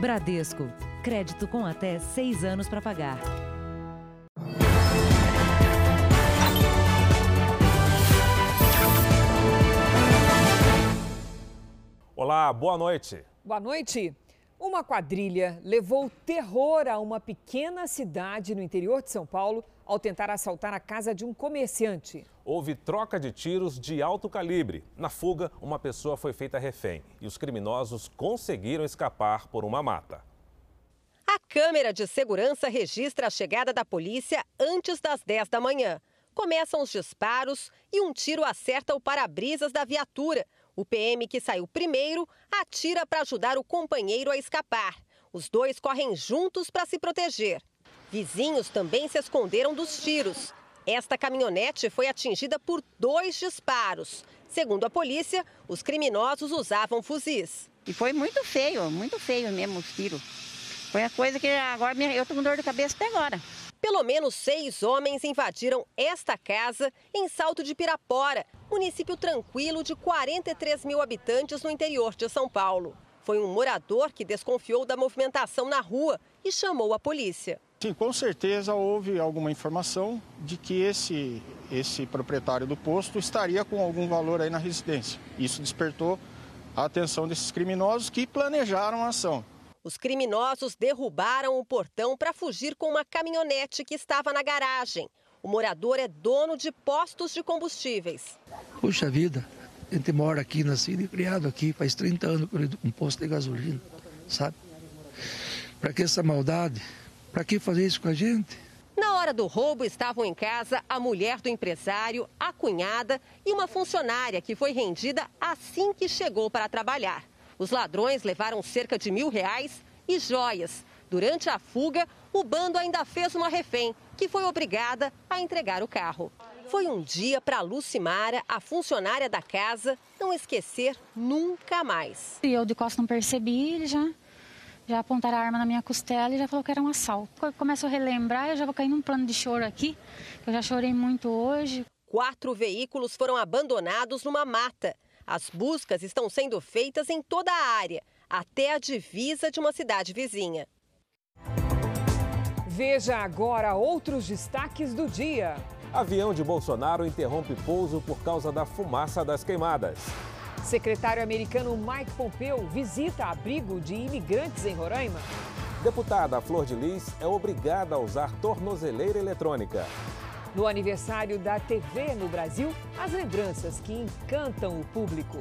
Bradesco. Crédito com até seis anos para pagar. Olá, boa noite. Boa noite. Uma quadrilha levou terror a uma pequena cidade no interior de São Paulo ao tentar assaltar a casa de um comerciante. Houve troca de tiros de alto calibre. Na fuga, uma pessoa foi feita refém e os criminosos conseguiram escapar por uma mata. A câmera de segurança registra a chegada da polícia antes das 10 da manhã. Começam os disparos e um tiro acerta o para-brisas da viatura. O PM que saiu primeiro atira para ajudar o companheiro a escapar. Os dois correm juntos para se proteger. Vizinhos também se esconderam dos tiros. Esta caminhonete foi atingida por dois disparos. Segundo a polícia, os criminosos usavam fuzis. E foi muito feio, muito feio mesmo os tiros. Foi a coisa que agora eu estou com dor de cabeça até agora. Pelo menos seis homens invadiram esta casa em Salto de Pirapora, município tranquilo de 43 mil habitantes no interior de São Paulo. Foi um morador que desconfiou da movimentação na rua e chamou a polícia. Sim, com certeza houve alguma informação de que esse, esse proprietário do posto estaria com algum valor aí na residência. Isso despertou a atenção desses criminosos que planejaram a ação. Os criminosos derrubaram o portão para fugir com uma caminhonete que estava na garagem. O morador é dono de postos de combustíveis. Puxa vida, a gente mora aqui, nascido e criado aqui, faz 30 anos com um posto de gasolina, sabe? Para que essa maldade? Para que fazer isso com a gente? Na hora do roubo estavam em casa a mulher do empresário, a cunhada e uma funcionária que foi rendida assim que chegou para trabalhar. Os ladrões levaram cerca de mil reais e joias. Durante a fuga, o bando ainda fez uma refém, que foi obrigada a entregar o carro. Foi um dia para Lucimara, a funcionária da casa, não esquecer nunca mais. E eu de costas não percebi, ele já, já apontaram a arma na minha costela e já falou que era um assalto. Quando eu começo a relembrar, eu já vou cair num plano de choro aqui, que eu já chorei muito hoje. Quatro veículos foram abandonados numa mata. As buscas estão sendo feitas em toda a área, até a divisa de uma cidade vizinha. Veja agora outros destaques do dia. Avião de Bolsonaro interrompe pouso por causa da fumaça das queimadas. Secretário americano Mike Pompeo visita abrigo de imigrantes em Roraima. Deputada Flor de Lis é obrigada a usar tornozeleira eletrônica. No aniversário da TV no Brasil, as lembranças que encantam o público.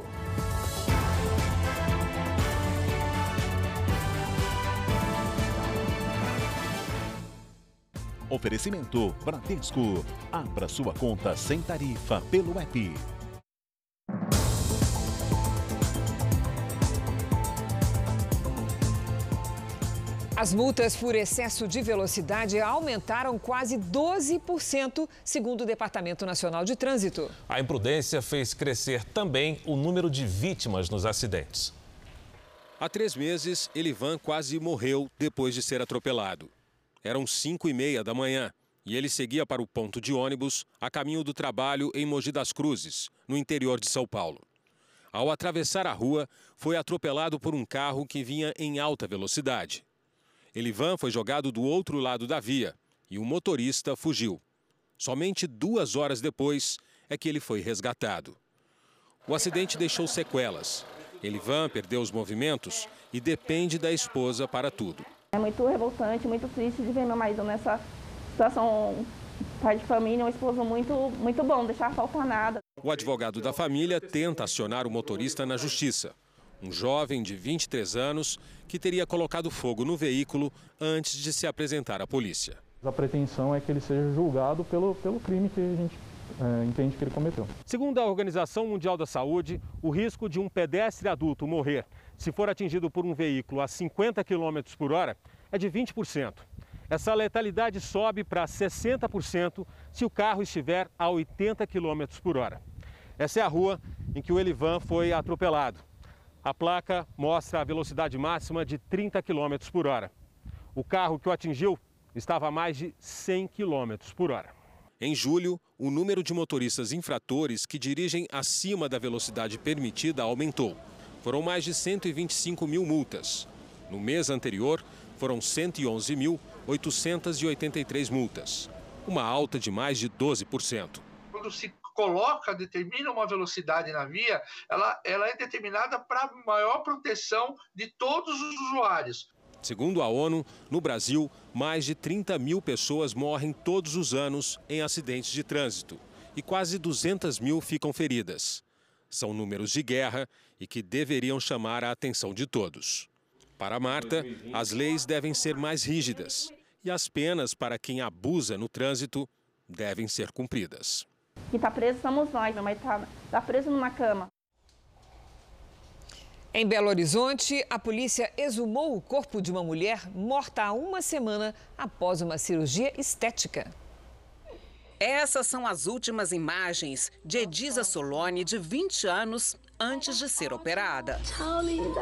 Oferecimento Bradesco. Abra sua conta sem tarifa pelo app. As multas por excesso de velocidade aumentaram quase 12%, segundo o Departamento Nacional de Trânsito. A imprudência fez crescer também o número de vítimas nos acidentes. Há três meses, Elivan quase morreu depois de ser atropelado. Eram cinco e meia da manhã e ele seguia para o ponto de ônibus a caminho do trabalho em Mogi das Cruzes, no interior de São Paulo. Ao atravessar a rua, foi atropelado por um carro que vinha em alta velocidade. Elivan foi jogado do outro lado da via e o motorista fugiu. Somente duas horas depois é que ele foi resgatado. O acidente deixou sequelas. Elivan perdeu os movimentos e depende da esposa para tudo. É muito revoltante, muito triste de ver meu marido nessa situação, pai de família, um esposo muito, muito bom, deixar faltar nada. O advogado da família tenta acionar o motorista na justiça um jovem de 23 anos que teria colocado fogo no veículo antes de se apresentar à polícia. A pretensão é que ele seja julgado pelo, pelo crime que a gente é, entende que ele cometeu. Segundo a Organização Mundial da Saúde, o risco de um pedestre adulto morrer se for atingido por um veículo a 50 km por hora é de 20%. Essa letalidade sobe para 60% se o carro estiver a 80 km por hora. Essa é a rua em que o Elivan foi atropelado. A placa mostra a velocidade máxima de 30 km por hora. O carro que o atingiu estava a mais de 100 km por hora. Em julho, o número de motoristas infratores que dirigem acima da velocidade permitida aumentou. Foram mais de 125 mil multas. No mês anterior, foram 111.883 multas, uma alta de mais de 12%. Quando se coloca, determina uma velocidade na via, ela, ela é determinada para maior proteção de todos os usuários. Segundo a ONU, no Brasil, mais de 30 mil pessoas morrem todos os anos em acidentes de trânsito e quase 200 mil ficam feridas. São números de guerra e que deveriam chamar a atenção de todos. Para Marta, as leis devem ser mais rígidas e as penas para quem abusa no trânsito devem ser cumpridas. Quem está preso somos nós, meu mãe está tá preso numa cama. Em Belo Horizonte, a polícia exumou o corpo de uma mulher morta há uma semana após uma cirurgia estética. Essas são as últimas imagens de Edisa Solone, de 20 anos, antes de ser operada. Tchau, linda.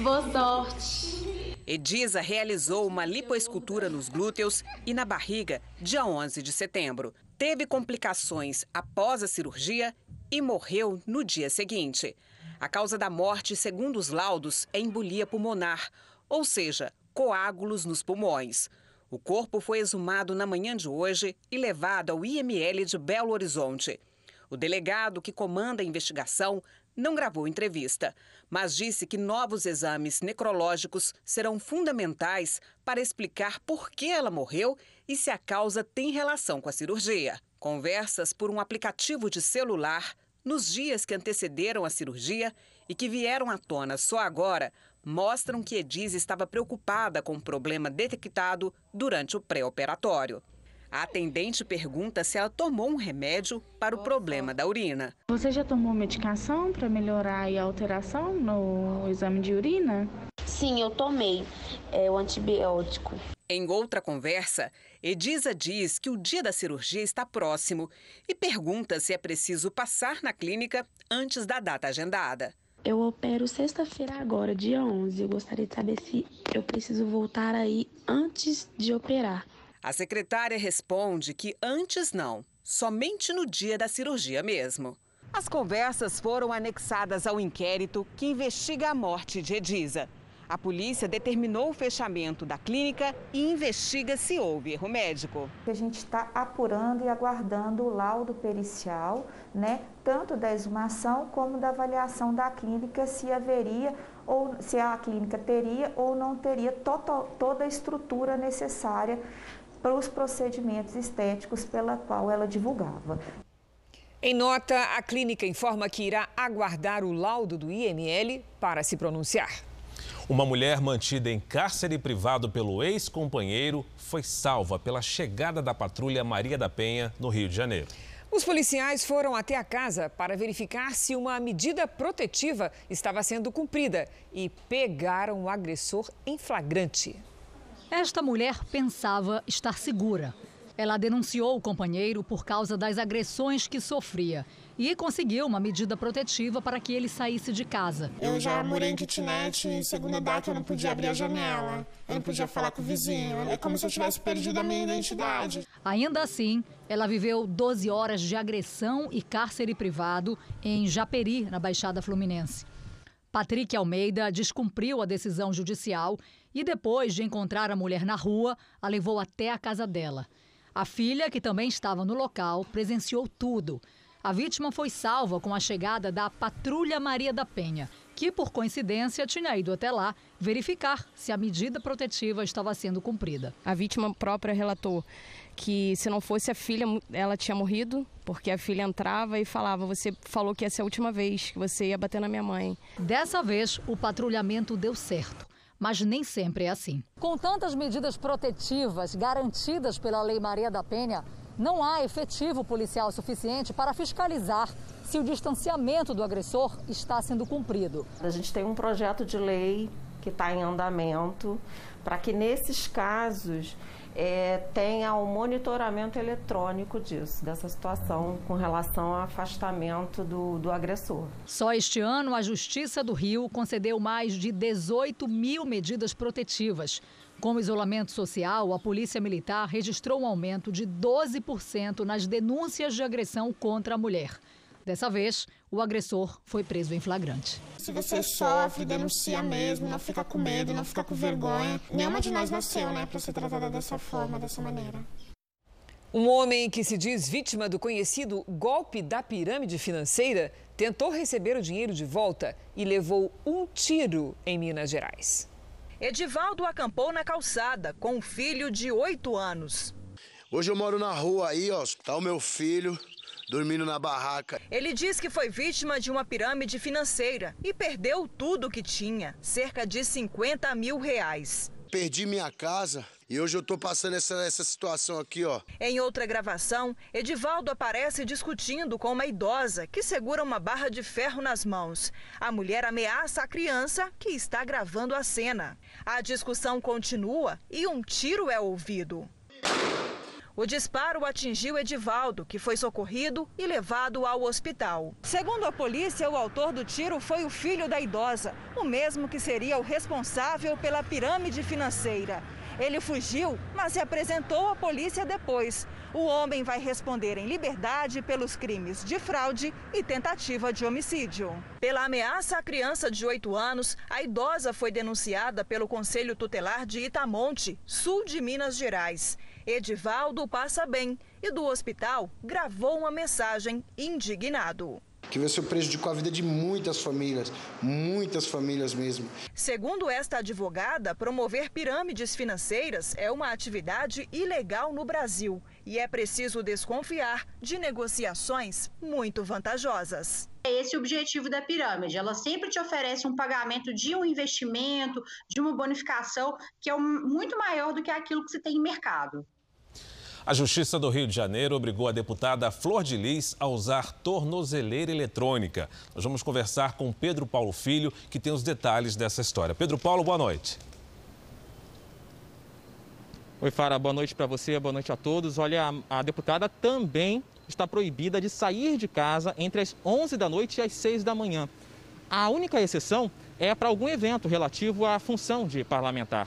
Boa sorte. Edisa realizou uma lipoescultura nos glúteos e na barriga dia 11 de setembro. Teve complicações após a cirurgia e morreu no dia seguinte. A causa da morte, segundo os laudos, é embolia pulmonar, ou seja, coágulos nos pulmões. O corpo foi exumado na manhã de hoje e levado ao IML de Belo Horizonte. O delegado que comanda a investigação não gravou entrevista, mas disse que novos exames necrológicos serão fundamentais para explicar por que ela morreu e se a causa tem relação com a cirurgia. Conversas por um aplicativo de celular nos dias que antecederam a cirurgia e que vieram à tona só agora mostram que Ediz estava preocupada com o problema detectado durante o pré-operatório. A atendente pergunta se ela tomou um remédio para o problema da urina. Você já tomou medicação para melhorar a alteração no exame de urina? Sim, eu tomei é, o antibiótico. Em outra conversa, Edisa diz que o dia da cirurgia está próximo e pergunta se é preciso passar na clínica antes da data agendada. Eu opero sexta-feira agora, dia 11. Eu gostaria de saber se eu preciso voltar aí antes de operar. A secretária responde que antes não, somente no dia da cirurgia mesmo. As conversas foram anexadas ao inquérito que investiga a morte de Edisa. A polícia determinou o fechamento da clínica e investiga se houve erro médico. A gente está apurando e aguardando o laudo pericial, né, tanto da exumação como da avaliação da clínica, se haveria ou se a clínica teria ou não teria toda a estrutura necessária para os procedimentos estéticos pela qual ela divulgava. Em nota, a clínica informa que irá aguardar o laudo do IML para se pronunciar. Uma mulher mantida em cárcere privado pelo ex-companheiro foi salva pela chegada da patrulha Maria da Penha, no Rio de Janeiro. Os policiais foram até a casa para verificar se uma medida protetiva estava sendo cumprida e pegaram o agressor em flagrante. Esta mulher pensava estar segura. Ela denunciou o companheiro por causa das agressões que sofria e conseguiu uma medida protetiva para que ele saísse de casa. Eu já morei em kitnet e segundo a eu não podia abrir a janela, eu não podia falar com o vizinho, é como se eu tivesse perdido a minha identidade. Ainda assim, ela viveu 12 horas de agressão e cárcere privado em Japeri, na Baixada Fluminense. Patrick Almeida descumpriu a decisão judicial e, depois de encontrar a mulher na rua, a levou até a casa dela. A filha, que também estava no local, presenciou tudo. A vítima foi salva com a chegada da Patrulha Maria da Penha, que, por coincidência, tinha ido até lá verificar se a medida protetiva estava sendo cumprida. A vítima própria relatou que se não fosse a filha, ela tinha morrido, porque a filha entrava e falava: Você falou que essa é a última vez que você ia bater na minha mãe. Dessa vez, o patrulhamento deu certo. Mas nem sempre é assim. Com tantas medidas protetivas garantidas pela Lei Maria da Penha, não há efetivo policial suficiente para fiscalizar se o distanciamento do agressor está sendo cumprido. A gente tem um projeto de lei que está em andamento para que nesses casos é, tenha um monitoramento eletrônico disso, dessa situação com relação ao afastamento do, do agressor. Só este ano, a Justiça do Rio concedeu mais de 18 mil medidas protetivas com o isolamento social, a Polícia Militar registrou um aumento de 12% nas denúncias de agressão contra a mulher. Dessa vez, o agressor foi preso em flagrante. Se você sofre, denuncia mesmo, não fica com medo, não fica com vergonha. Nenhuma de nós nasceu, né, para ser tratada dessa forma, dessa maneira. Um homem que se diz vítima do conhecido golpe da pirâmide financeira tentou receber o dinheiro de volta e levou um tiro em Minas Gerais. Edivaldo acampou na calçada com um filho de 8 anos. Hoje eu moro na rua aí, ó. Tá o meu filho dormindo na barraca. Ele diz que foi vítima de uma pirâmide financeira e perdeu tudo que tinha, cerca de 50 mil reais. Perdi minha casa e hoje eu tô passando essa, essa situação aqui, ó. Em outra gravação, Edivaldo aparece discutindo com uma idosa que segura uma barra de ferro nas mãos. A mulher ameaça a criança que está gravando a cena. A discussão continua e um tiro é ouvido. O disparo atingiu Edivaldo, que foi socorrido e levado ao hospital. Segundo a polícia, o autor do tiro foi o filho da idosa, o mesmo que seria o responsável pela pirâmide financeira. Ele fugiu, mas se apresentou à polícia depois. O homem vai responder em liberdade pelos crimes de fraude e tentativa de homicídio. Pela ameaça à criança de 8 anos, a idosa foi denunciada pelo Conselho Tutelar de Itamonte, sul de Minas Gerais. Edivaldo passa bem e do hospital gravou uma mensagem indignado. Que você prejudicou a vida de muitas famílias, muitas famílias mesmo. Segundo esta advogada, promover pirâmides financeiras é uma atividade ilegal no Brasil e é preciso desconfiar de negociações muito vantajosas. É esse o objetivo da pirâmide. Ela sempre te oferece um pagamento de um investimento, de uma bonificação que é muito maior do que aquilo que você tem em mercado. A Justiça do Rio de Janeiro obrigou a deputada Flor de Lis a usar tornozeleira eletrônica. Nós vamos conversar com Pedro Paulo Filho, que tem os detalhes dessa história. Pedro Paulo, boa noite. Oi, Fara, boa noite para você, boa noite a todos. Olha, a, a deputada também está proibida de sair de casa entre as 11 da noite e as 6 da manhã. A única exceção é para algum evento relativo à função de parlamentar.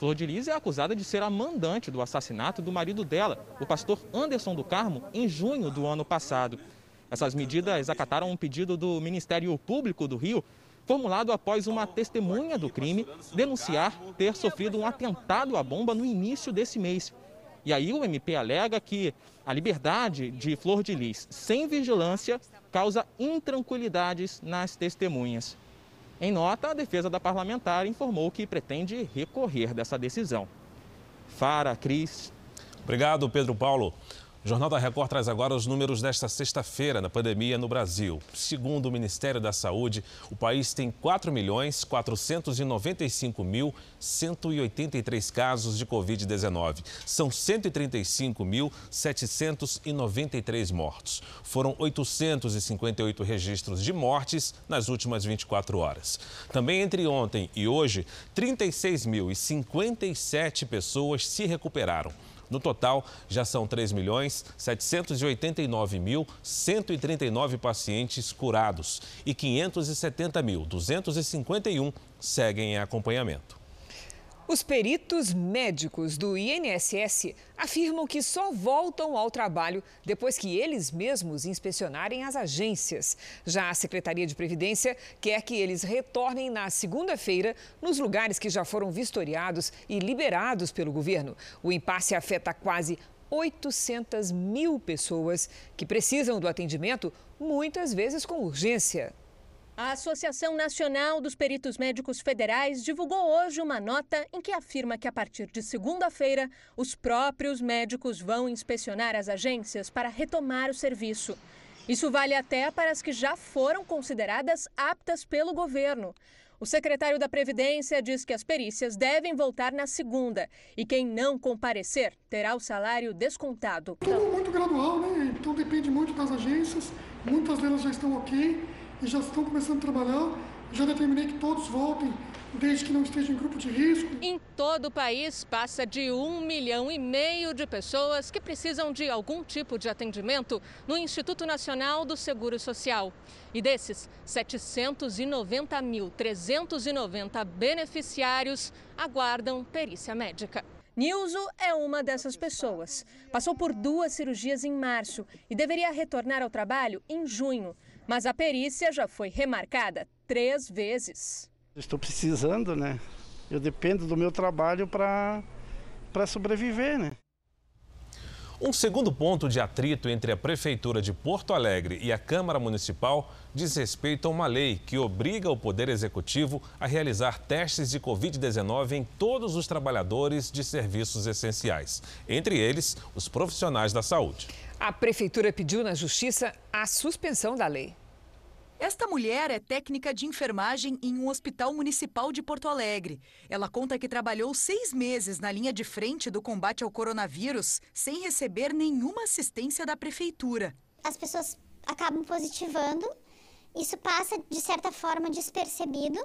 Flor de Lis é acusada de ser a mandante do assassinato do marido dela, o pastor Anderson do Carmo, em junho do ano passado. Essas medidas acataram um pedido do Ministério Público do Rio, formulado após uma testemunha do crime denunciar ter sofrido um atentado à bomba no início desse mês. E aí o MP alega que a liberdade de Flor de Lis sem vigilância causa intranquilidades nas testemunhas. Em nota, a defesa da parlamentar informou que pretende recorrer dessa decisão. Fara, Cris. Obrigado, Pedro Paulo. O Jornal da Record traz agora os números desta sexta-feira na pandemia no Brasil. Segundo o Ministério da Saúde, o país tem 4.495.183 casos de Covid-19. São 135.793 mortos. Foram 858 registros de mortes nas últimas 24 horas. Também entre ontem e hoje, 36.057 pessoas se recuperaram. No total, já são 3 milhões 789 mil 139 pacientes curados e 570 mil 251 seguem em acompanhamento. Os peritos médicos do INSS afirmam que só voltam ao trabalho depois que eles mesmos inspecionarem as agências. Já a Secretaria de Previdência quer que eles retornem na segunda-feira nos lugares que já foram vistoriados e liberados pelo governo. O impasse afeta quase 800 mil pessoas que precisam do atendimento, muitas vezes com urgência. A Associação Nacional dos Peritos Médicos Federais divulgou hoje uma nota em que afirma que a partir de segunda-feira, os próprios médicos vão inspecionar as agências para retomar o serviço. Isso vale até para as que já foram consideradas aptas pelo governo. O secretário da Previdência diz que as perícias devem voltar na segunda e quem não comparecer terá o salário descontado. Tudo muito gradual, né? Então depende muito das agências. Muitas delas já estão ok e já estão começando a trabalhar. Já determinei que todos voltem, desde que não estejam em grupo de risco. Em todo o país, passa de um milhão e meio de pessoas que precisam de algum tipo de atendimento no Instituto Nacional do Seguro Social. E desses, 790.390 beneficiários aguardam perícia médica. Nilzo é uma dessas pessoas. Passou por duas cirurgias em março e deveria retornar ao trabalho em junho Mas a perícia já foi remarcada três vezes. Estou precisando, né? Eu dependo do meu trabalho para sobreviver, né? Um segundo ponto de atrito entre a Prefeitura de Porto Alegre e a Câmara Municipal diz respeito a uma lei que obriga o Poder Executivo a realizar testes de Covid-19 em todos os trabalhadores de serviços essenciais, entre eles os profissionais da saúde. A Prefeitura pediu na Justiça a suspensão da lei. Esta mulher é técnica de enfermagem em um hospital municipal de Porto Alegre. Ela conta que trabalhou seis meses na linha de frente do combate ao coronavírus sem receber nenhuma assistência da prefeitura. As pessoas acabam positivando, isso passa de certa forma despercebido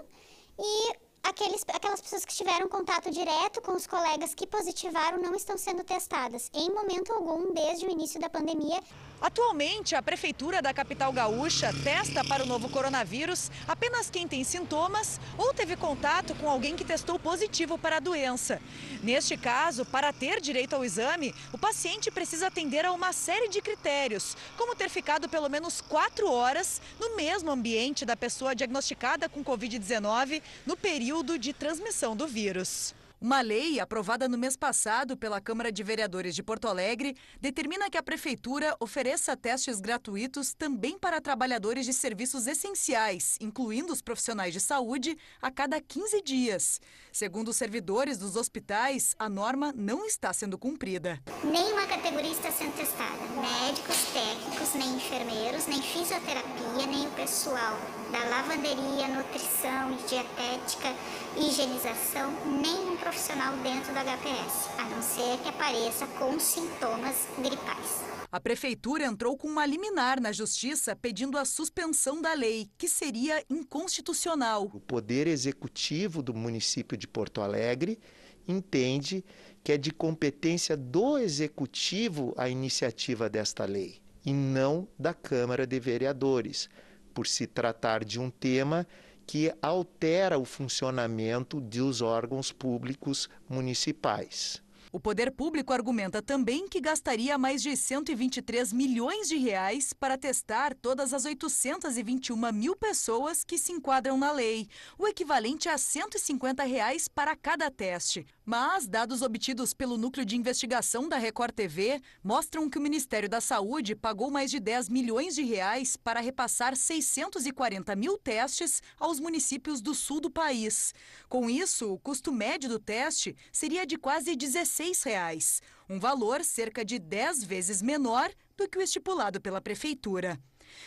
e aqueles, aquelas pessoas que tiveram contato direto com os colegas que positivaram não estão sendo testadas em momento algum desde o início da pandemia. Atualmente, a Prefeitura da capital gaúcha testa para o novo coronavírus apenas quem tem sintomas ou teve contato com alguém que testou positivo para a doença. Neste caso, para ter direito ao exame, o paciente precisa atender a uma série de critérios, como ter ficado pelo menos quatro horas no mesmo ambiente da pessoa diagnosticada com Covid-19 no período de transmissão do vírus. Uma lei aprovada no mês passado pela Câmara de Vereadores de Porto Alegre determina que a Prefeitura ofereça testes gratuitos também para trabalhadores de serviços essenciais, incluindo os profissionais de saúde, a cada 15 dias. Segundo os servidores dos hospitais, a norma não está sendo cumprida. Nenhuma categoria está sendo testada: médicos, técnicos, nem enfermeiros, nem fisioterapia, nem o pessoal da lavanderia, nutrição e dietética, higienização, nenhum profissional dentro da HPS, a não ser que apareça com sintomas gripais. A prefeitura entrou com uma liminar na justiça pedindo a suspensão da lei, que seria inconstitucional. O poder executivo do município de Porto Alegre entende que é de competência do executivo a iniciativa desta lei e não da Câmara de Vereadores, por se tratar de um tema que altera o funcionamento dos órgãos públicos municipais. O poder público argumenta também que gastaria mais de 123 milhões de reais para testar todas as 821 mil pessoas que se enquadram na lei, o equivalente a 150 reais para cada teste. Mas dados obtidos pelo Núcleo de Investigação da Record TV mostram que o Ministério da Saúde pagou mais de 10 milhões de reais para repassar 640 mil testes aos municípios do sul do país. Com isso, o custo médio do teste seria de quase 16 reais, um valor cerca de 10 vezes menor do que o estipulado pela Prefeitura.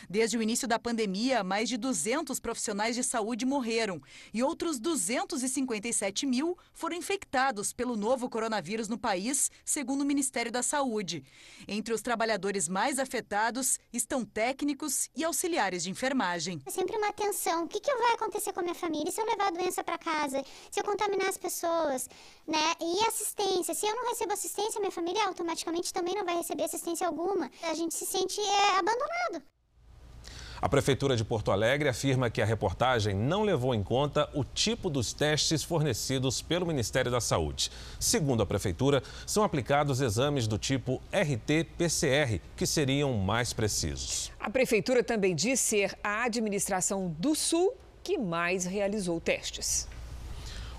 Desde o início da pandemia, mais de 200 profissionais de saúde morreram e outros 257 mil foram infectados pelo novo coronavírus no país, segundo o Ministério da Saúde. Entre os trabalhadores mais afetados estão técnicos e auxiliares de enfermagem. É sempre uma atenção. O que, que vai acontecer com a minha família? Se eu levar a doença para casa? Se eu contaminar as pessoas? Né? E assistência. Se eu não recebo assistência, minha família automaticamente também não vai receber assistência alguma. A gente se sente é, abandonado. A Prefeitura de Porto Alegre afirma que a reportagem não levou em conta o tipo dos testes fornecidos pelo Ministério da Saúde. Segundo a Prefeitura, são aplicados exames do tipo RT-PCR, que seriam mais precisos. A Prefeitura também diz ser a administração do Sul que mais realizou testes.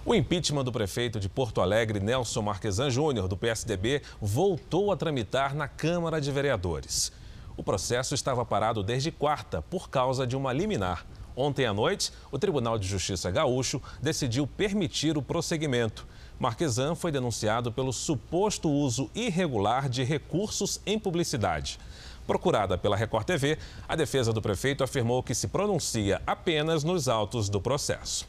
O impeachment do prefeito de Porto Alegre, Nelson Marquesan Júnior, do PSDB, voltou a tramitar na Câmara de Vereadores. O processo estava parado desde quarta por causa de uma liminar. Ontem à noite, o Tribunal de Justiça Gaúcho decidiu permitir o prosseguimento. Marquesan foi denunciado pelo suposto uso irregular de recursos em publicidade. Procurada pela Record TV, a defesa do prefeito afirmou que se pronuncia apenas nos autos do processo.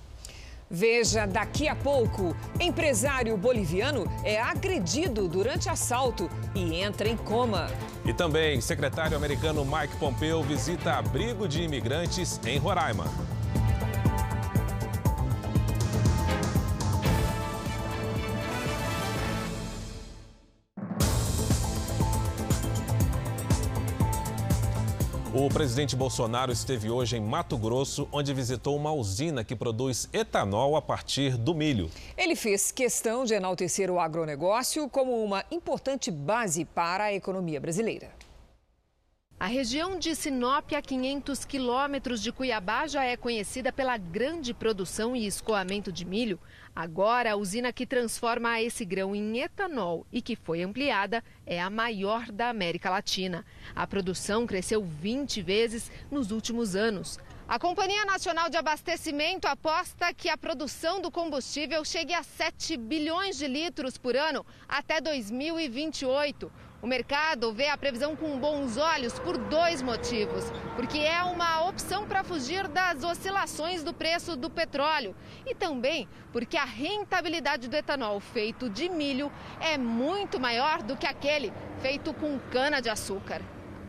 Veja daqui a pouco: empresário boliviano é agredido durante assalto e entra em coma. E também, secretário americano Mike Pompeo visita abrigo de imigrantes em Roraima. O presidente Bolsonaro esteve hoje em Mato Grosso, onde visitou uma usina que produz etanol a partir do milho. Ele fez questão de enaltecer o agronegócio como uma importante base para a economia brasileira. A região de Sinop, a 500 quilômetros de Cuiabá, já é conhecida pela grande produção e escoamento de milho. Agora, a usina que transforma esse grão em etanol e que foi ampliada é a maior da América Latina. A produção cresceu 20 vezes nos últimos anos. A Companhia Nacional de Abastecimento aposta que a produção do combustível chegue a 7 bilhões de litros por ano até 2028. O mercado vê a previsão com bons olhos por dois motivos. Porque é uma opção para fugir das oscilações do preço do petróleo e também porque a rentabilidade do etanol feito de milho é muito maior do que aquele feito com cana-de-açúcar.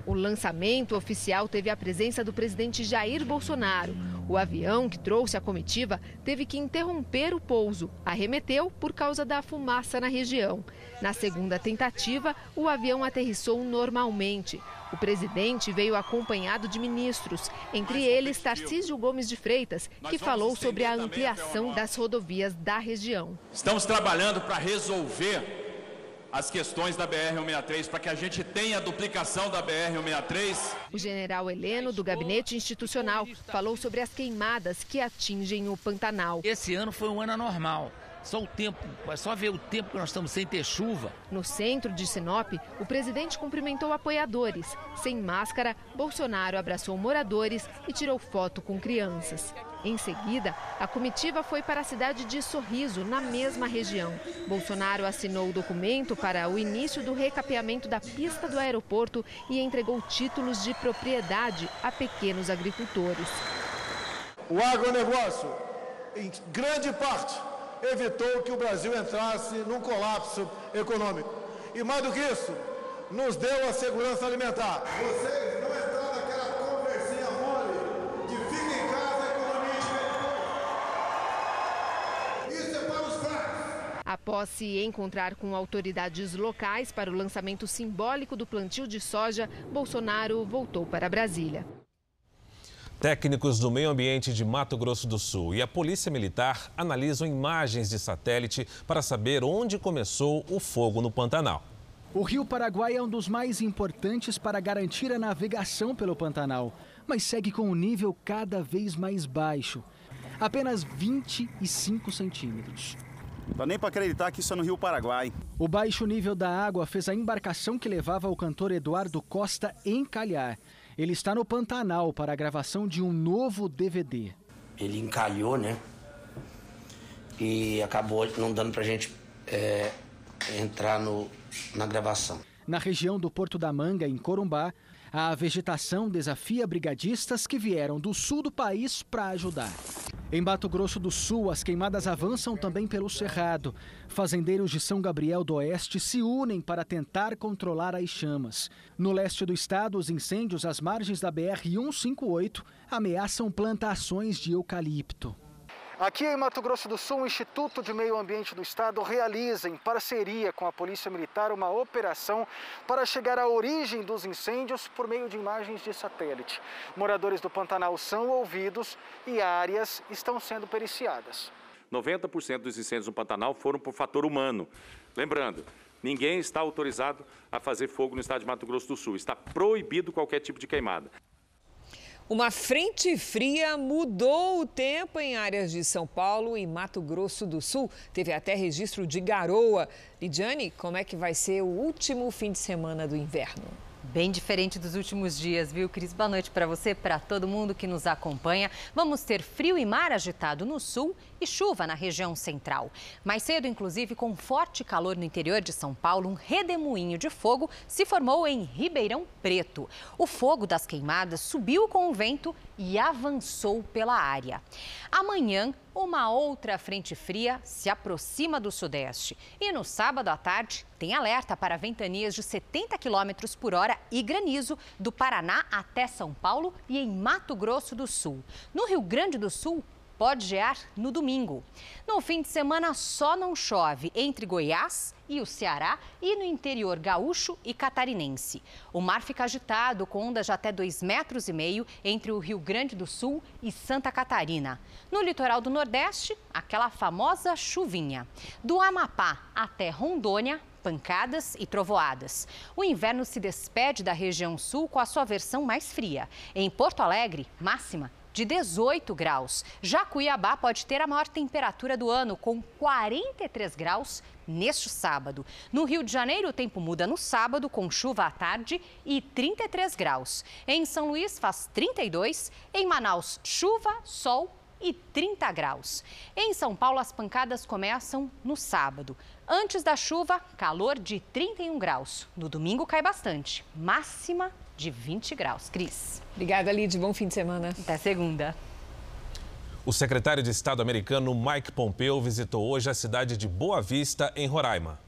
O lançamento oficial teve a presença do presidente Jair Bolsonaro. O avião que trouxe a comitiva teve que interromper o pouso. Arremeteu por causa da fumaça na região. Na segunda tentativa, o avião aterrissou normalmente. O presidente veio acompanhado de ministros, entre eles Tarcísio Gomes de Freitas, que falou sobre a ampliação das rodovias da região. Estamos trabalhando para resolver as questões da BR-163 para que a gente tenha a duplicação da BR-163. O general Heleno, do Gabinete Institucional, falou sobre as queimadas que atingem o Pantanal. Esse ano foi um ano anormal. Só o tempo, é só ver o tempo que nós estamos sem ter chuva. No centro de Sinop, o presidente cumprimentou apoiadores. Sem máscara, Bolsonaro abraçou moradores e tirou foto com crianças. Em seguida, a comitiva foi para a cidade de Sorriso, na mesma região. Bolsonaro assinou o documento para o início do recapeamento da pista do aeroporto e entregou títulos de propriedade a pequenos agricultores. O agronegócio, em grande parte, evitou que o Brasil entrasse num colapso econômico. E mais do que isso, nos deu a segurança alimentar. Vocês não entraram naquela conversinha mole de fica em casa, a economia Isso é para os fracos. Após se encontrar com autoridades locais para o lançamento simbólico do plantio de soja, Bolsonaro voltou para Brasília. Técnicos do meio ambiente de Mato Grosso do Sul e a Polícia Militar analisam imagens de satélite para saber onde começou o fogo no Pantanal. O Rio Paraguai é um dos mais importantes para garantir a navegação pelo Pantanal, mas segue com um nível cada vez mais baixo apenas 25 centímetros. Não dá nem para acreditar que isso é no Rio Paraguai. O baixo nível da água fez a embarcação que levava o cantor Eduardo Costa encalhar. Ele está no Pantanal para a gravação de um novo DVD. Ele encalhou, né? E acabou não dando pra gente é, entrar no, na gravação. Na região do Porto da Manga, em Corumbá, a vegetação desafia brigadistas que vieram do sul do país para ajudar. Em Mato Grosso do Sul, as queimadas avançam também pelo Cerrado. Fazendeiros de São Gabriel do Oeste se unem para tentar controlar as chamas. No leste do estado, os incêndios às margens da BR-158 ameaçam plantações de eucalipto. Aqui em Mato Grosso do Sul, o Instituto de Meio Ambiente do Estado realiza, em parceria com a Polícia Militar, uma operação para chegar à origem dos incêndios por meio de imagens de satélite. Moradores do Pantanal são ouvidos e áreas estão sendo periciadas. 90% dos incêndios no Pantanal foram por fator humano. Lembrando, ninguém está autorizado a fazer fogo no estado de Mato Grosso do Sul. Está proibido qualquer tipo de queimada. Uma frente fria mudou o tempo em áreas de São Paulo e Mato Grosso do Sul. Teve até registro de garoa. Lidiane, como é que vai ser o último fim de semana do inverno? Bem diferente dos últimos dias, viu, Cris? Boa noite para você, para todo mundo que nos acompanha. Vamos ter frio e mar agitado no sul e chuva na região central. Mais cedo, inclusive, com forte calor no interior de São Paulo, um redemoinho de fogo se formou em Ribeirão Preto. O fogo das queimadas subiu com o vento e avançou pela área. Amanhã, uma outra frente fria se aproxima do sudeste. E no sábado à tarde, tem alerta para ventanias de 70 km por hora e granizo do Paraná até São Paulo e em Mato Grosso do Sul. No Rio Grande do Sul, pode gear no domingo. No fim de semana só não chove entre Goiás e o Ceará e no interior gaúcho e catarinense. O mar fica agitado com ondas de até 2,5 metros e meio entre o Rio Grande do Sul e Santa Catarina. No litoral do Nordeste, aquela famosa chuvinha. Do Amapá até Rondônia, pancadas e trovoadas. O inverno se despede da região sul com a sua versão mais fria. Em Porto Alegre, máxima de 18 graus. Já Cuiabá pode ter a maior temperatura do ano, com 43 graus neste sábado. No Rio de Janeiro, o tempo muda no sábado, com chuva à tarde e 33 graus. Em São Luís, faz 32. Em Manaus, chuva, sol e 30 graus. Em São Paulo, as pancadas começam no sábado. Antes da chuva, calor de 31 graus. No domingo cai bastante, máxima de 20 graus. Cris. Obrigada, Lid. Bom fim de semana. Até segunda. O secretário de Estado americano Mike Pompeo visitou hoje a cidade de Boa Vista, em Roraima.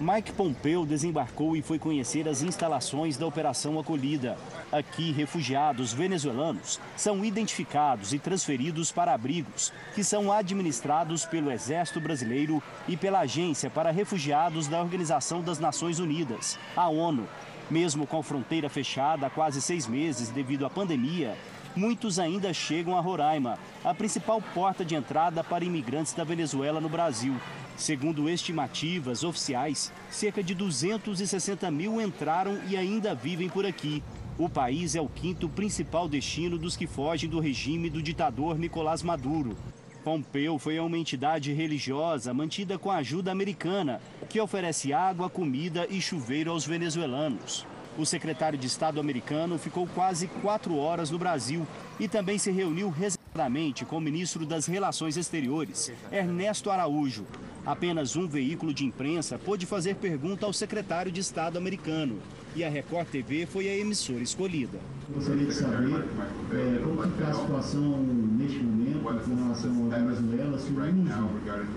Mike Pompeo desembarcou e foi conhecer as instalações da Operação Acolhida. Aqui, refugiados venezuelanos são identificados e transferidos para abrigos, que são administrados pelo Exército Brasileiro e pela Agência para Refugiados da Organização das Nações Unidas, a ONU. Mesmo com fronteira fechada há quase seis meses devido à pandemia, muitos ainda chegam a Roraima, a principal porta de entrada para imigrantes da Venezuela no Brasil. Segundo estimativas oficiais, cerca de 260 mil entraram e ainda vivem por aqui. O país é o quinto principal destino dos que fogem do regime do ditador Nicolás Maduro. Pompeu foi uma entidade religiosa mantida com a ajuda americana, que oferece água, comida e chuveiro aos venezuelanos. O secretário de Estado americano ficou quase quatro horas no Brasil e também se reuniu reservadamente com o ministro das Relações Exteriores, Ernesto Araújo. Apenas um veículo de imprensa pôde fazer pergunta ao secretário de Estado americano e a Record TV foi a emissora escolhida. Gostaria de saber é, como está a situação neste momento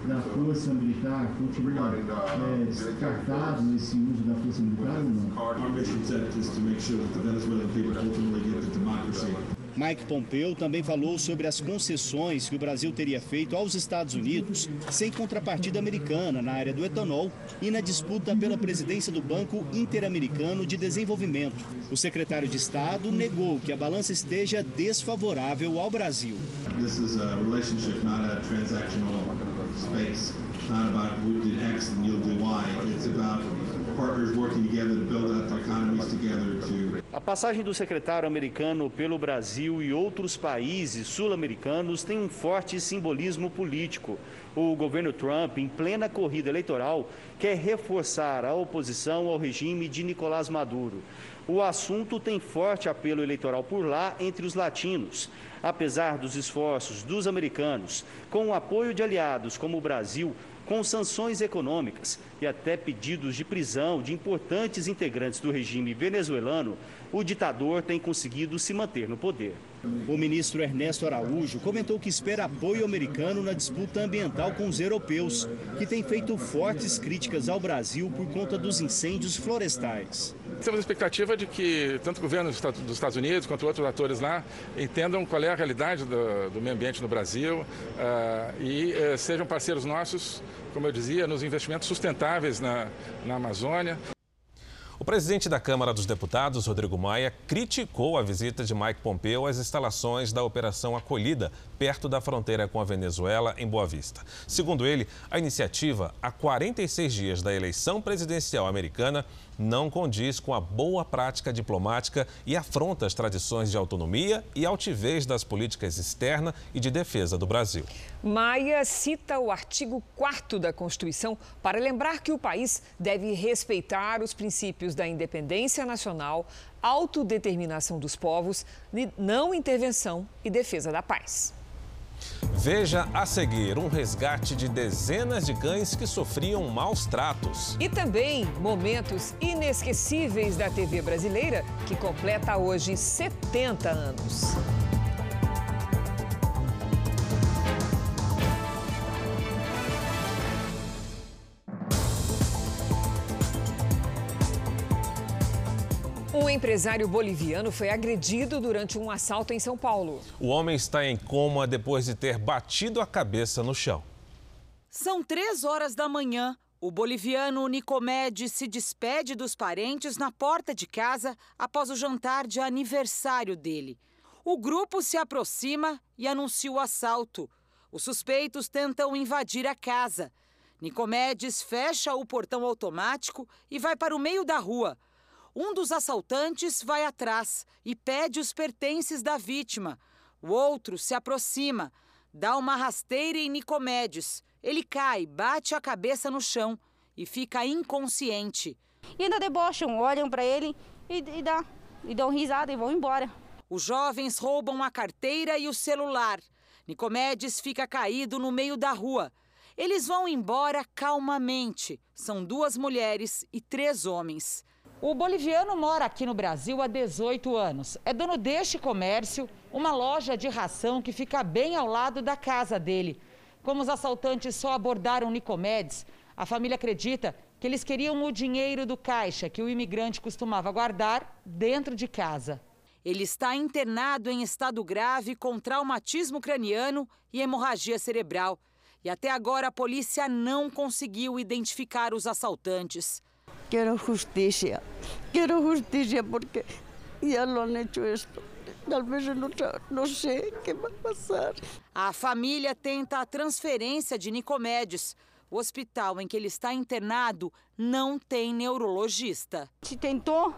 da força militar é, descartado uso da força militar ou não? Our mission is uh, to make sure that the Venezuelan people ultimately get the democracy. Mike Pompeo também falou sobre as concessões que o Brasil teria feito aos Estados Unidos sem contrapartida americana na área do etanol e na disputa pela presidência do Banco Interamericano de Desenvolvimento. O secretário de Estado negou que a balança esteja desfavorável ao Brasil. This is a relationship, not a transactional space. Not about who did X and you'll do Y. It's about partners working together to build their economies together to a passagem do secretário americano pelo Brasil e outros países sul-americanos tem um forte simbolismo político. O governo Trump, em plena corrida eleitoral, quer reforçar a oposição ao regime de Nicolás Maduro. O assunto tem forte apelo eleitoral por lá entre os latinos. Apesar dos esforços dos americanos, com o apoio de aliados como o Brasil, com sanções econômicas e até pedidos de prisão de importantes integrantes do regime venezuelano, o ditador tem conseguido se manter no poder. O ministro Ernesto Araújo comentou que espera apoio americano na disputa ambiental com os europeus, que têm feito fortes críticas ao Brasil por conta dos incêndios florestais. Temos a expectativa de que tanto o governo dos Estados Unidos quanto outros atores lá entendam qual é a realidade do, do meio ambiente no Brasil uh, e uh, sejam parceiros nossos como eu dizia, nos investimentos sustentáveis na, na Amazônia. O presidente da Câmara dos Deputados, Rodrigo Maia, criticou a visita de Mike Pompeo às instalações da Operação Acolhida, perto da fronteira com a Venezuela, em Boa Vista. Segundo ele, a iniciativa, a 46 dias da eleição presidencial americana, não condiz com a boa prática diplomática e afronta as tradições de autonomia e altivez das políticas externa e de defesa do Brasil. Maia cita o artigo 4 da Constituição para lembrar que o país deve respeitar os princípios da independência nacional, autodeterminação dos povos, não intervenção e defesa da paz. Veja a seguir um resgate de dezenas de cães que sofriam maus tratos. E também momentos inesquecíveis da TV brasileira, que completa hoje 70 anos. Empresário boliviano foi agredido durante um assalto em São Paulo. O homem está em coma depois de ter batido a cabeça no chão. São três horas da manhã. O boliviano Nicomedes se despede dos parentes na porta de casa após o jantar de aniversário dele. O grupo se aproxima e anuncia o assalto. Os suspeitos tentam invadir a casa. Nicomedes fecha o portão automático e vai para o meio da rua. Um dos assaltantes vai atrás e pede os pertences da vítima. O outro se aproxima, dá uma rasteira em Nicomedes. Ele cai, bate a cabeça no chão e fica inconsciente. E ainda debocham, olham para ele e, e, dá, e dão risada e vão embora. Os jovens roubam a carteira e o celular. Nicomedes fica caído no meio da rua. Eles vão embora calmamente. São duas mulheres e três homens. O boliviano mora aqui no Brasil há 18 anos. É dono deste comércio, uma loja de ração que fica bem ao lado da casa dele. Como os assaltantes só abordaram Nicomedes, a família acredita que eles queriam o dinheiro do caixa que o imigrante costumava guardar dentro de casa. Ele está internado em estado grave com traumatismo craniano e hemorragia cerebral. E até agora a polícia não conseguiu identificar os assaltantes. Quero justiça. Quero justiça porque já lo han hecho esto. Talvez eu não, não sei o que vai passar. A família tenta a transferência de Nicomedes. O hospital em que ele está internado não tem neurologista. Se tentou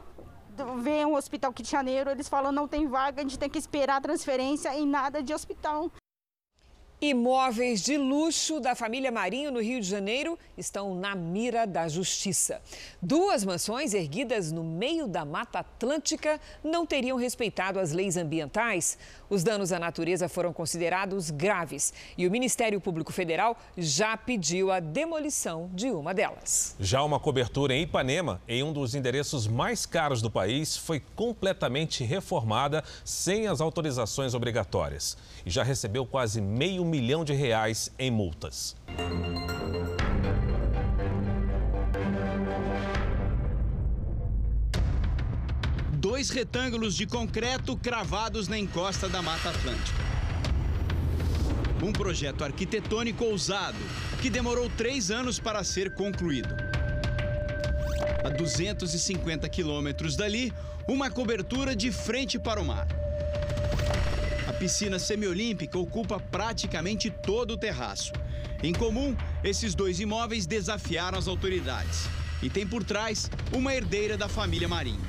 ver um hospital aqui de janeiro, eles falam não tem vaga, a gente tem que esperar a transferência e nada de hospital. Imóveis de luxo da família Marinho no Rio de Janeiro estão na mira da justiça. Duas mansões erguidas no meio da Mata Atlântica não teriam respeitado as leis ambientais. Os danos à natureza foram considerados graves e o Ministério Público Federal já pediu a demolição de uma delas. Já uma cobertura em Ipanema, em um dos endereços mais caros do país, foi completamente reformada sem as autorizações obrigatórias e já recebeu quase meio milhão de reais em multas. Dois retângulos de concreto cravados na encosta da Mata Atlântica. Um projeto arquitetônico ousado que demorou três anos para ser concluído. A 250 quilômetros dali, uma cobertura de frente para o mar. Piscina semiolímpica ocupa praticamente todo o terraço. Em comum, esses dois imóveis desafiaram as autoridades. E tem por trás uma herdeira da família Marinho.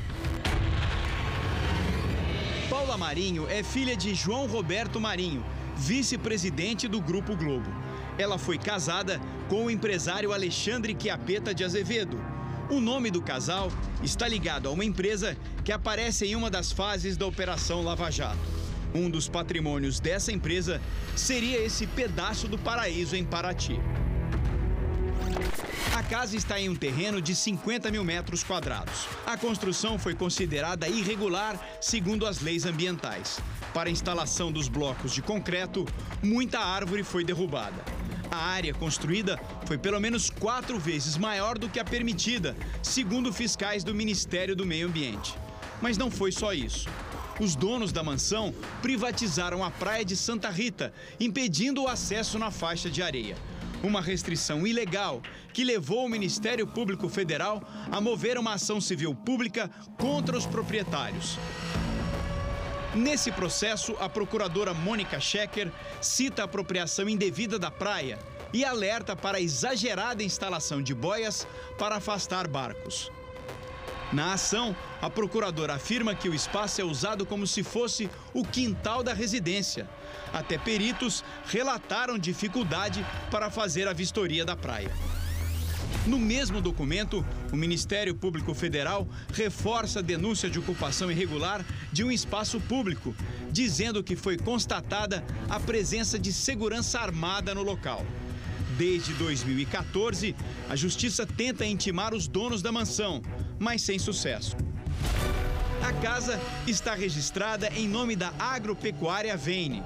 Paula Marinho é filha de João Roberto Marinho, vice-presidente do Grupo Globo. Ela foi casada com o empresário Alexandre Chiapeta de Azevedo. O nome do casal está ligado a uma empresa que aparece em uma das fases da Operação Lava Jato. Um dos patrimônios dessa empresa seria esse pedaço do paraíso em Paraty. A casa está em um terreno de 50 mil metros quadrados. A construção foi considerada irregular segundo as leis ambientais. Para a instalação dos blocos de concreto, muita árvore foi derrubada. A área construída foi pelo menos quatro vezes maior do que a permitida, segundo fiscais do Ministério do Meio Ambiente. Mas não foi só isso os donos da mansão privatizaram a praia de Santa Rita, impedindo o acesso na faixa de areia. Uma restrição ilegal que levou o Ministério Público Federal a mover uma ação civil pública contra os proprietários. Nesse processo, a procuradora Mônica Schecker cita a apropriação indevida da praia e alerta para a exagerada instalação de boias para afastar barcos. Na ação, a procuradora afirma que o espaço é usado como se fosse o quintal da residência. Até peritos relataram dificuldade para fazer a vistoria da praia. No mesmo documento, o Ministério Público Federal reforça a denúncia de ocupação irregular de um espaço público, dizendo que foi constatada a presença de segurança armada no local. Desde 2014, a justiça tenta intimar os donos da mansão, mas sem sucesso. A casa está registrada em nome da Agropecuária Vene.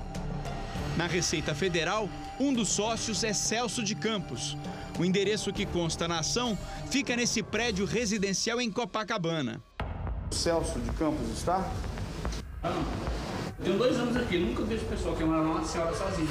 Na Receita Federal, um dos sócios é Celso de Campos. O endereço que consta na ação fica nesse prédio residencial em Copacabana. Celso de Campos está? Ah, não. Tenho dois anos aqui, nunca vejo pessoal queimar uma senhora sozinha.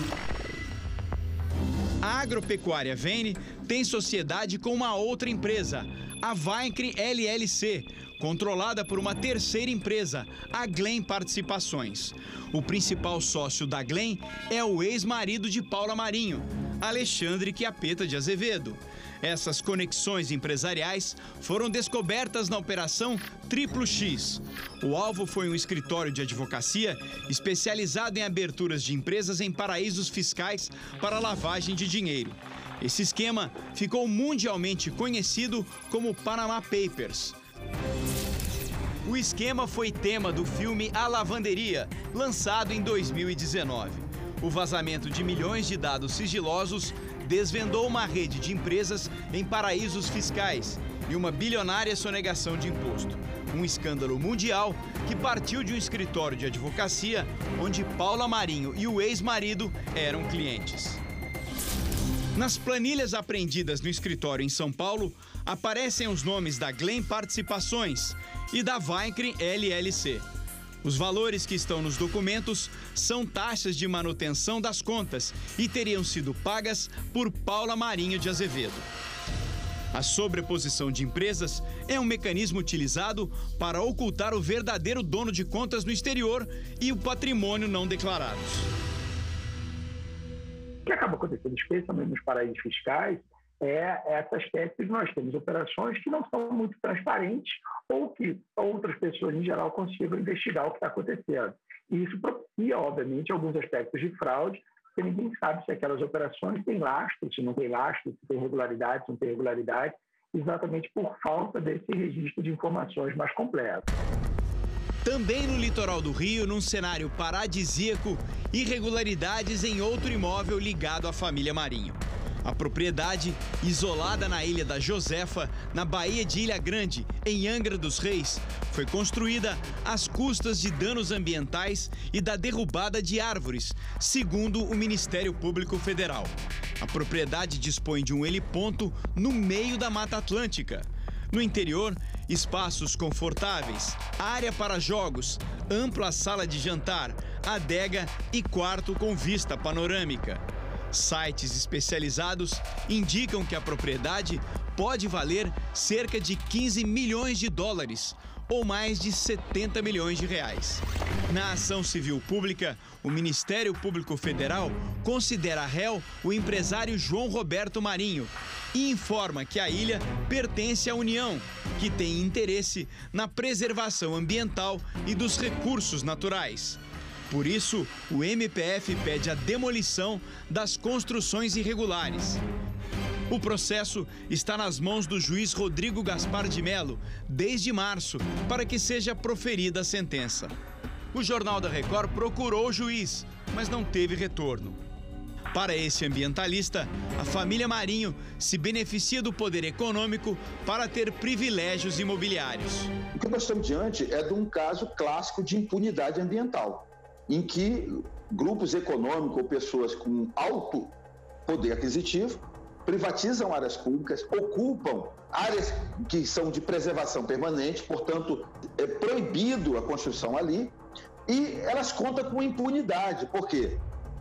A agropecuária Vene tem sociedade com uma outra empresa, a Vaincre LLC, controlada por uma terceira empresa, a Glen Participações. O principal sócio da Glen é o ex-marido de Paula Marinho, Alexandre Chiapeta de Azevedo. Essas conexões empresariais foram descobertas na Operação Triplo X. O alvo foi um escritório de advocacia especializado em aberturas de empresas em paraísos fiscais para lavagem de dinheiro. Esse esquema ficou mundialmente conhecido como Panama Papers. O esquema foi tema do filme A Lavanderia, lançado em 2019. O vazamento de milhões de dados sigilosos desvendou uma rede de empresas em paraísos fiscais e uma bilionária sonegação de imposto. Um escândalo mundial que partiu de um escritório de advocacia onde Paula Marinho e o ex-marido eram clientes. Nas planilhas apreendidas no escritório em São Paulo, aparecem os nomes da Glen Participações e da Vaincre LLC. Os valores que estão nos documentos são taxas de manutenção das contas e teriam sido pagas por Paula Marinho de Azevedo. A sobreposição de empresas é um mecanismo utilizado para ocultar o verdadeiro dono de contas no exterior e o patrimônio não declarados que acaba acontecendo, especialmente nos paraísos fiscais, é essa aspecto de nós temos operações que não são muito transparentes ou que outras pessoas, em geral, consigam investigar o que está acontecendo. E isso propicia, obviamente, alguns aspectos de fraude, porque ninguém sabe se aquelas operações têm lastro, se não tem lastro, se tem regularidade, se não tem regularidade, exatamente por falta desse registro de informações mais completo. Também no litoral do Rio, num cenário paradisíaco, irregularidades em outro imóvel ligado à família Marinho. A propriedade, isolada na ilha da Josefa, na Baía de Ilha Grande, em Angra dos Reis, foi construída às custas de danos ambientais e da derrubada de árvores, segundo o Ministério Público Federal. A propriedade dispõe de um heliponto no meio da Mata Atlântica. No interior, espaços confortáveis, área para jogos, ampla sala de jantar, adega e quarto com vista panorâmica. Sites especializados indicam que a propriedade pode valer cerca de 15 milhões de dólares, ou mais de 70 milhões de reais. Na ação civil pública, o Ministério Público Federal considera réu o empresário João Roberto Marinho e informa que a ilha pertence à União, que tem interesse na preservação ambiental e dos recursos naturais. Por isso, o MPF pede a demolição das construções irregulares. O processo está nas mãos do juiz Rodrigo Gaspar de Melo desde março para que seja proferida a sentença. O Jornal da Record procurou o juiz, mas não teve retorno. Para esse ambientalista, a família Marinho se beneficia do poder econômico para ter privilégios imobiliários. O que nós estamos diante é de um caso clássico de impunidade ambiental, em que grupos econômicos ou pessoas com alto poder aquisitivo privatizam áreas públicas, ocupam áreas que são de preservação permanente, portanto, é proibido a construção ali, e elas contam com impunidade, porque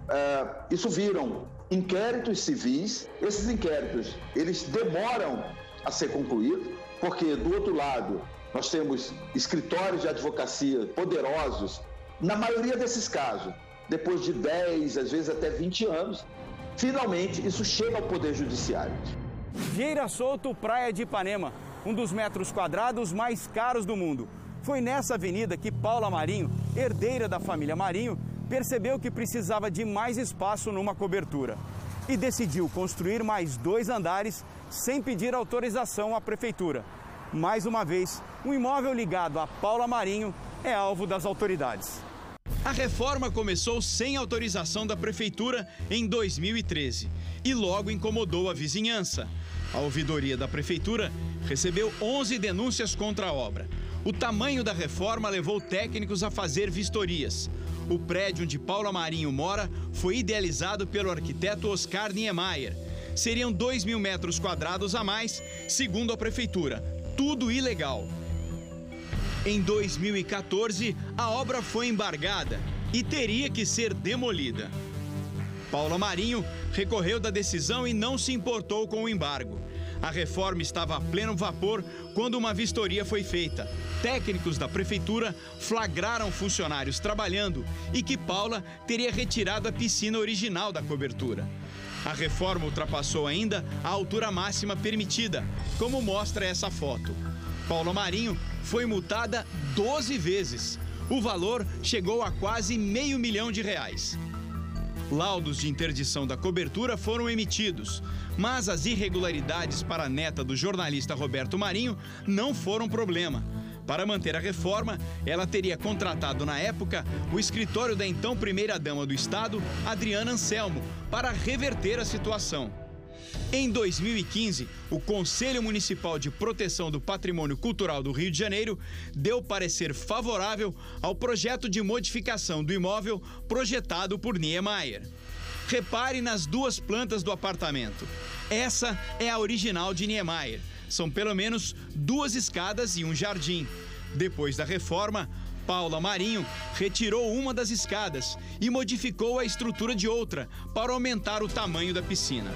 uh, isso viram inquéritos civis, esses inquéritos, eles demoram a ser concluídos, porque do outro lado nós temos escritórios de advocacia poderosos, na maioria desses casos, depois de 10, às vezes até 20 anos, Finalmente, isso chega ao Poder Judiciário. Vieira Solto, Praia de Ipanema, um dos metros quadrados mais caros do mundo. Foi nessa avenida que Paula Marinho, herdeira da família Marinho, percebeu que precisava de mais espaço numa cobertura e decidiu construir mais dois andares sem pedir autorização à prefeitura. Mais uma vez, um imóvel ligado a Paula Marinho é alvo das autoridades. A reforma começou sem autorização da prefeitura em 2013 e logo incomodou a vizinhança. A ouvidoria da prefeitura recebeu 11 denúncias contra a obra. O tamanho da reforma levou técnicos a fazer vistorias. O prédio onde Paula Marinho mora foi idealizado pelo arquiteto Oscar Niemeyer. Seriam 2 mil metros quadrados a mais, segundo a prefeitura. Tudo ilegal. Em 2014, a obra foi embargada e teria que ser demolida. Paula Marinho recorreu da decisão e não se importou com o embargo. A reforma estava a pleno vapor quando uma vistoria foi feita. Técnicos da prefeitura flagraram funcionários trabalhando e que Paula teria retirado a piscina original da cobertura. A reforma ultrapassou ainda a altura máxima permitida, como mostra essa foto. Paula Marinho foi multada 12 vezes. O valor chegou a quase meio milhão de reais. Laudos de interdição da cobertura foram emitidos, mas as irregularidades para a neta do jornalista Roberto Marinho não foram problema. Para manter a reforma, ela teria contratado na época o escritório da então primeira-dama do Estado, Adriana Anselmo, para reverter a situação. Em 2015, o Conselho Municipal de Proteção do Patrimônio Cultural do Rio de Janeiro deu parecer favorável ao projeto de modificação do imóvel projetado por Niemeyer. Repare nas duas plantas do apartamento. Essa é a original de Niemeyer. São pelo menos duas escadas e um jardim. Depois da reforma, Paula Marinho retirou uma das escadas e modificou a estrutura de outra para aumentar o tamanho da piscina.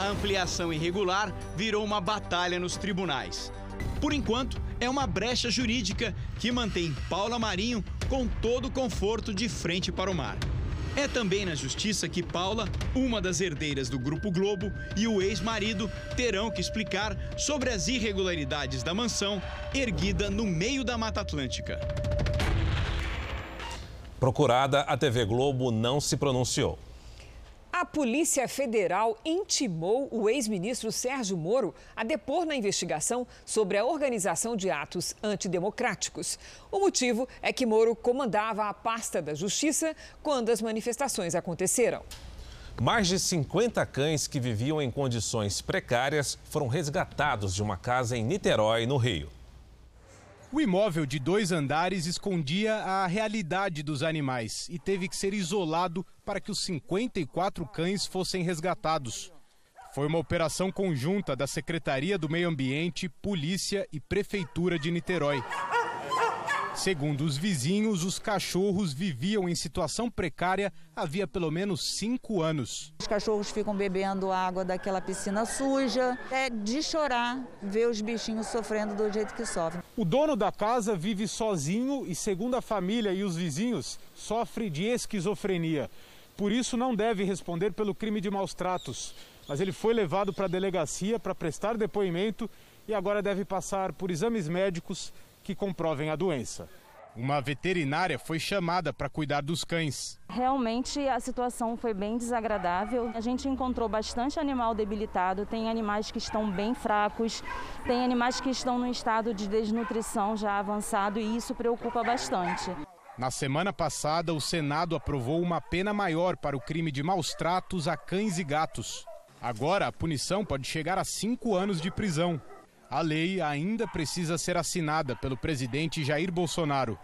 A ampliação irregular virou uma batalha nos tribunais. Por enquanto, é uma brecha jurídica que mantém Paula Marinho com todo o conforto de frente para o mar. É também na justiça que Paula, uma das herdeiras do Grupo Globo, e o ex-marido terão que explicar sobre as irregularidades da mansão erguida no meio da Mata Atlântica. Procurada, a TV Globo não se pronunciou. A Polícia Federal intimou o ex-ministro Sérgio Moro a depor na investigação sobre a organização de atos antidemocráticos. O motivo é que Moro comandava a pasta da Justiça quando as manifestações aconteceram. Mais de 50 cães que viviam em condições precárias foram resgatados de uma casa em Niterói, no Rio. O imóvel de dois andares escondia a realidade dos animais e teve que ser isolado para que os 54 cães fossem resgatados. Foi uma operação conjunta da Secretaria do Meio Ambiente, Polícia e Prefeitura de Niterói. Segundo os vizinhos, os cachorros viviam em situação precária havia pelo menos cinco anos. Os cachorros ficam bebendo água daquela piscina suja. É de chorar ver os bichinhos sofrendo do jeito que sofrem. O dono da casa vive sozinho e, segundo a família e os vizinhos, sofre de esquizofrenia. Por isso, não deve responder pelo crime de maus tratos. Mas ele foi levado para a delegacia para prestar depoimento e agora deve passar por exames médicos que comprovem a doença. Uma veterinária foi chamada para cuidar dos cães. Realmente a situação foi bem desagradável. A gente encontrou bastante animal debilitado, tem animais que estão bem fracos, tem animais que estão no estado de desnutrição já avançado e isso preocupa bastante. Na semana passada, o Senado aprovou uma pena maior para o crime de maus tratos a cães e gatos. Agora, a punição pode chegar a cinco anos de prisão. A lei ainda precisa ser assinada pelo presidente Jair Bolsonaro.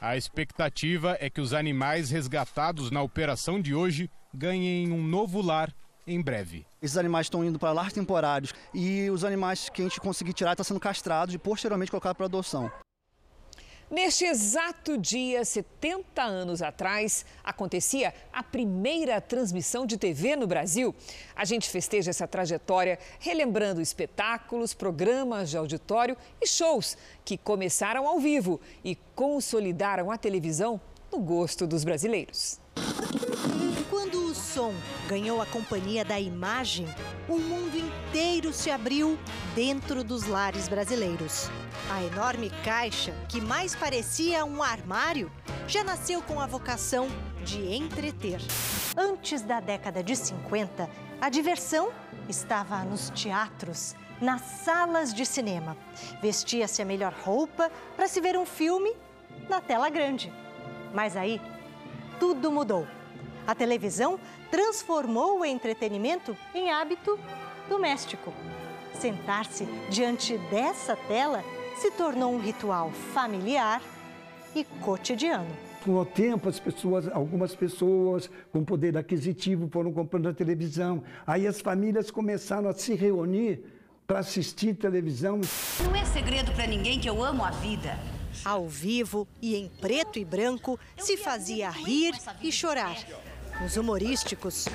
A expectativa é que os animais resgatados na operação de hoje ganhem um novo lar em breve. Esses animais estão indo para lar temporários e os animais que a gente conseguir tirar estão sendo castrados e posteriormente colocados para adoção. Neste exato dia, 70 anos atrás, acontecia a primeira transmissão de TV no Brasil. A gente festeja essa trajetória relembrando espetáculos, programas de auditório e shows que começaram ao vivo e consolidaram a televisão no gosto dos brasileiros. Som ganhou a companhia da imagem, o mundo inteiro se abriu dentro dos lares brasileiros. A enorme caixa, que mais parecia um armário, já nasceu com a vocação de entreter. Antes da década de 50, a diversão estava nos teatros, nas salas de cinema. Vestia-se a melhor roupa para se ver um filme na tela grande. Mas aí, tudo mudou. A televisão transformou o entretenimento em hábito doméstico. Sentar-se diante dessa tela se tornou um ritual familiar e cotidiano. Com o tempo, as pessoas, algumas pessoas com poder aquisitivo foram comprando a televisão. Aí as famílias começaram a se reunir para assistir televisão. Não é segredo para ninguém que eu amo a vida. Ao vivo e em preto e branco, se fazia rir e chorar. Nos humorísticos,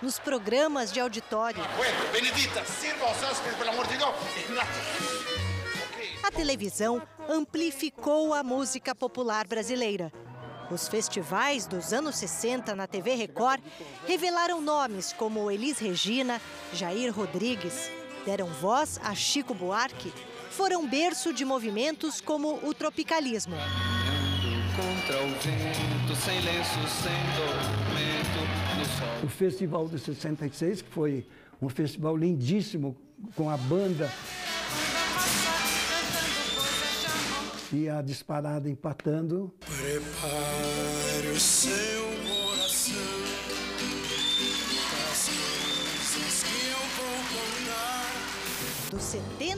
nos programas de auditório. Benedita, sirva aos hóspedes, pelo amor de Deus. A televisão amplificou a música popular brasileira. Os festivais dos anos 60 na TV Record revelaram nomes como Elis Regina, Jair Rodrigues, deram voz a Chico Buarque, foram berço de movimentos como o tropicalismo. Contra o vento, sem lenço, sem tormento, no sol. O Festival de 66, que foi um festival lindíssimo, com a banda e a disparada empatando. Prepare o seu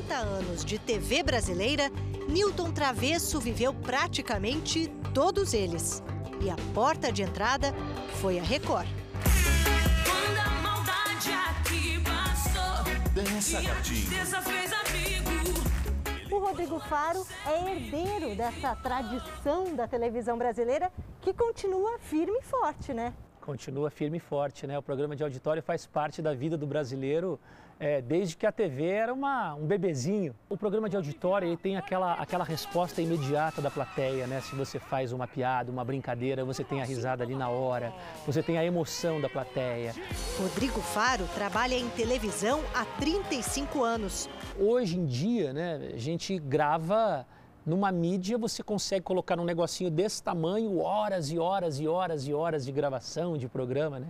70 anos de TV brasileira, Newton Travesso viveu praticamente todos eles. E a porta de entrada foi a Record. Quando a maldade aqui passou, Dança, e a gatinho. tristeza fez amigo. O Rodrigo Faro é herdeiro dessa tradição da televisão brasileira que continua firme e forte, né? Continua firme e forte. Né? O programa de auditório faz parte da vida do brasileiro é, desde que a TV era uma, um bebezinho. O programa de auditório ele tem aquela, aquela resposta imediata da plateia. Né? Se você faz uma piada, uma brincadeira, você tem a risada ali na hora, você tem a emoção da plateia. Rodrigo Faro trabalha em televisão há 35 anos. Hoje em dia, né, a gente grava numa mídia, você consegue colocar um negocinho desse tamanho, horas e horas e horas e horas de gravação, de programa, né?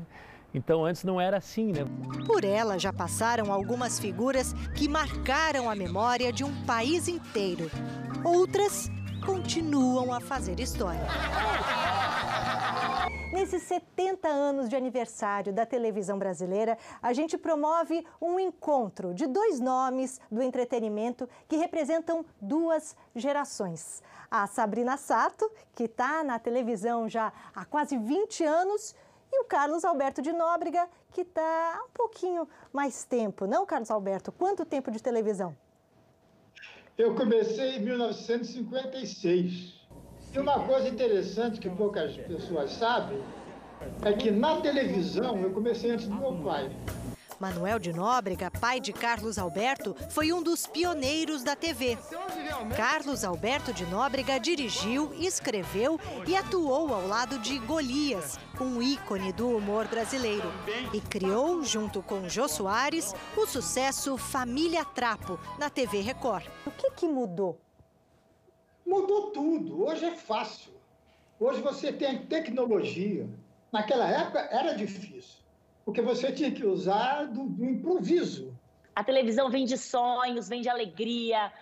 Então antes não era assim, né? Por ela já passaram algumas figuras que marcaram a memória de um país inteiro. Outras continuam a fazer história. Nesses 70 anos de aniversário da televisão brasileira, a gente promove um encontro de dois nomes do entretenimento que representam duas gerações. A Sabrina Sato, que está na televisão já há quase 20 anos, e o Carlos Alberto de Nóbrega, que está há um pouquinho mais tempo. Não, Carlos Alberto? Quanto tempo de televisão? Eu comecei em 1956. E uma coisa interessante que poucas pessoas sabem é que na televisão eu comecei antes do meu pai. Manuel de Nóbrega, pai de Carlos Alberto, foi um dos pioneiros da TV. Carlos Alberto de Nóbrega dirigiu, escreveu e atuou ao lado de Golias, um ícone do humor brasileiro. E criou, junto com Jô Soares, o sucesso Família Trapo, na TV Record. O que, que mudou? Mudou tudo. Hoje é fácil. Hoje você tem tecnologia. Naquela época era difícil, porque você tinha que usar do, do improviso. A televisão vem de sonhos, vem de alegria,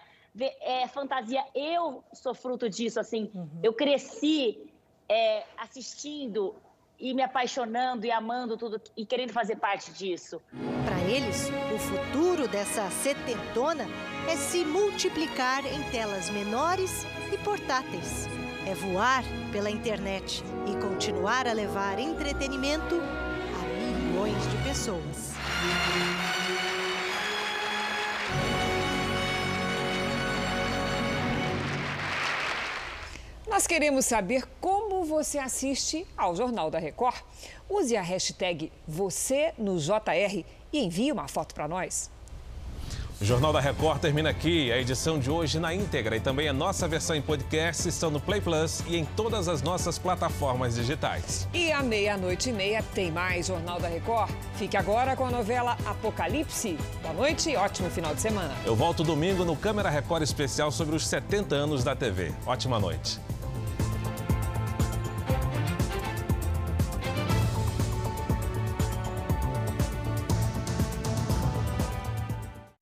é fantasia. Eu sou fruto disso, assim. Eu cresci é, assistindo e me apaixonando e amando tudo e querendo fazer parte disso. Para eles, o futuro dessa setentona é se multiplicar em telas menores e portáteis. É voar pela internet e continuar a levar entretenimento milhões de pessoas. Nós queremos saber como você assiste ao Jornal da Record. Use a hashtag você no JR e envie uma foto para nós. O Jornal da Record termina aqui. A edição de hoje na íntegra e também a nossa versão em podcast estão no Play Plus e em todas as nossas plataformas digitais. E à meia-noite e meia tem mais Jornal da Record. Fique agora com a novela Apocalipse. Boa noite e ótimo final de semana. Eu volto domingo no Câmera Record especial sobre os 70 anos da TV. Ótima noite.